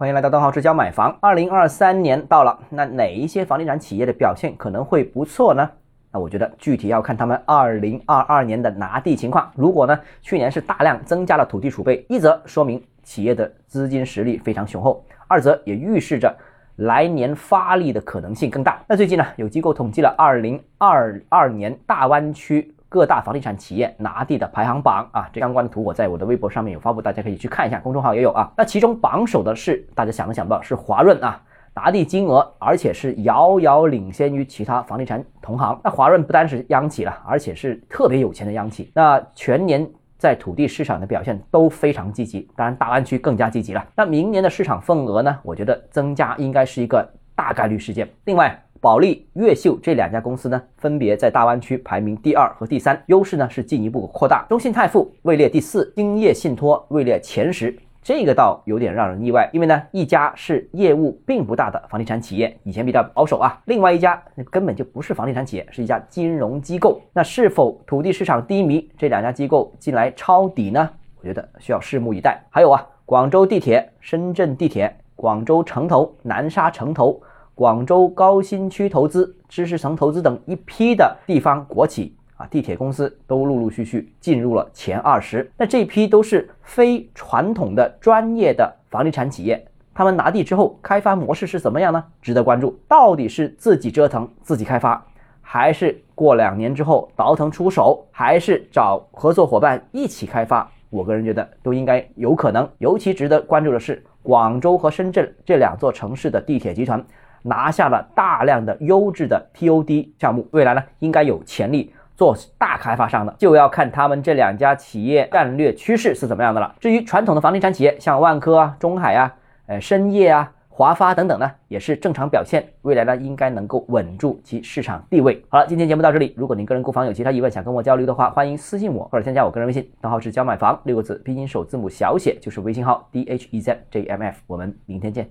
欢迎来到东浩之交买房。二零二三年到了，那哪一些房地产企业的表现可能会不错呢？那我觉得具体要看他们二零二二年的拿地情况。如果呢去年是大量增加了土地储备，一则说明企业的资金实力非常雄厚，二则也预示着来年发力的可能性更大。那最近呢有机构统计了二零二二年大湾区。各大房地产企业拿地的排行榜啊，这相关的图我在我的微博上面有发布，大家可以去看一下，公众号也有啊。那其中榜首的是大家想都想不到，是华润啊，拿地金额而且是遥遥领先于其他房地产同行。那华润不单是央企了，而且是特别有钱的央企。那全年在土地市场的表现都非常积极，当然大湾区更加积极了。那明年的市场份额呢？我觉得增加应该是一个大概率事件。另外。保利、越秀这两家公司呢，分别在大湾区排名第二和第三，优势呢是进一步扩大。中信泰富位列第四，兴业信托位列前十，这个倒有点让人意外，因为呢一家是业务并不大的房地产企业，以前比较保守啊，另外一家根本就不是房地产企业，是一家金融机构。那是否土地市场低迷，这两家机构进来抄底呢？我觉得需要拭目以待。还有啊，广州地铁、深圳地铁、广州城投、南沙城投。广州高新区投资、知识城投资等一批的地方国企啊，地铁公司都陆陆续续进入了前二十。那这批都是非传统的专业的房地产企业，他们拿地之后开发模式是怎么样呢？值得关注。到底是自己折腾自己开发，还是过两年之后倒腾出手，还是找合作伙伴一起开发？我个人觉得都应该有可能。尤其值得关注的是，广州和深圳这两座城市的地铁集团。拿下了大量的优质的 TOD 项目，未来呢应该有潜力做大开发商的，就要看他们这两家企业战略趋势是怎么样的了。至于传统的房地产企业，像万科啊、中海啊、呃深业啊、华发等等呢，也是正常表现，未来呢应该能够稳住其市场地位。好了，今天节目到这里，如果您个人购房有其他疑问想跟我交流的话，欢迎私信我或者添加我个人微信，账号是教买房六个字拼音首字母小写就是微信号 d h e z j m f，我们明天见。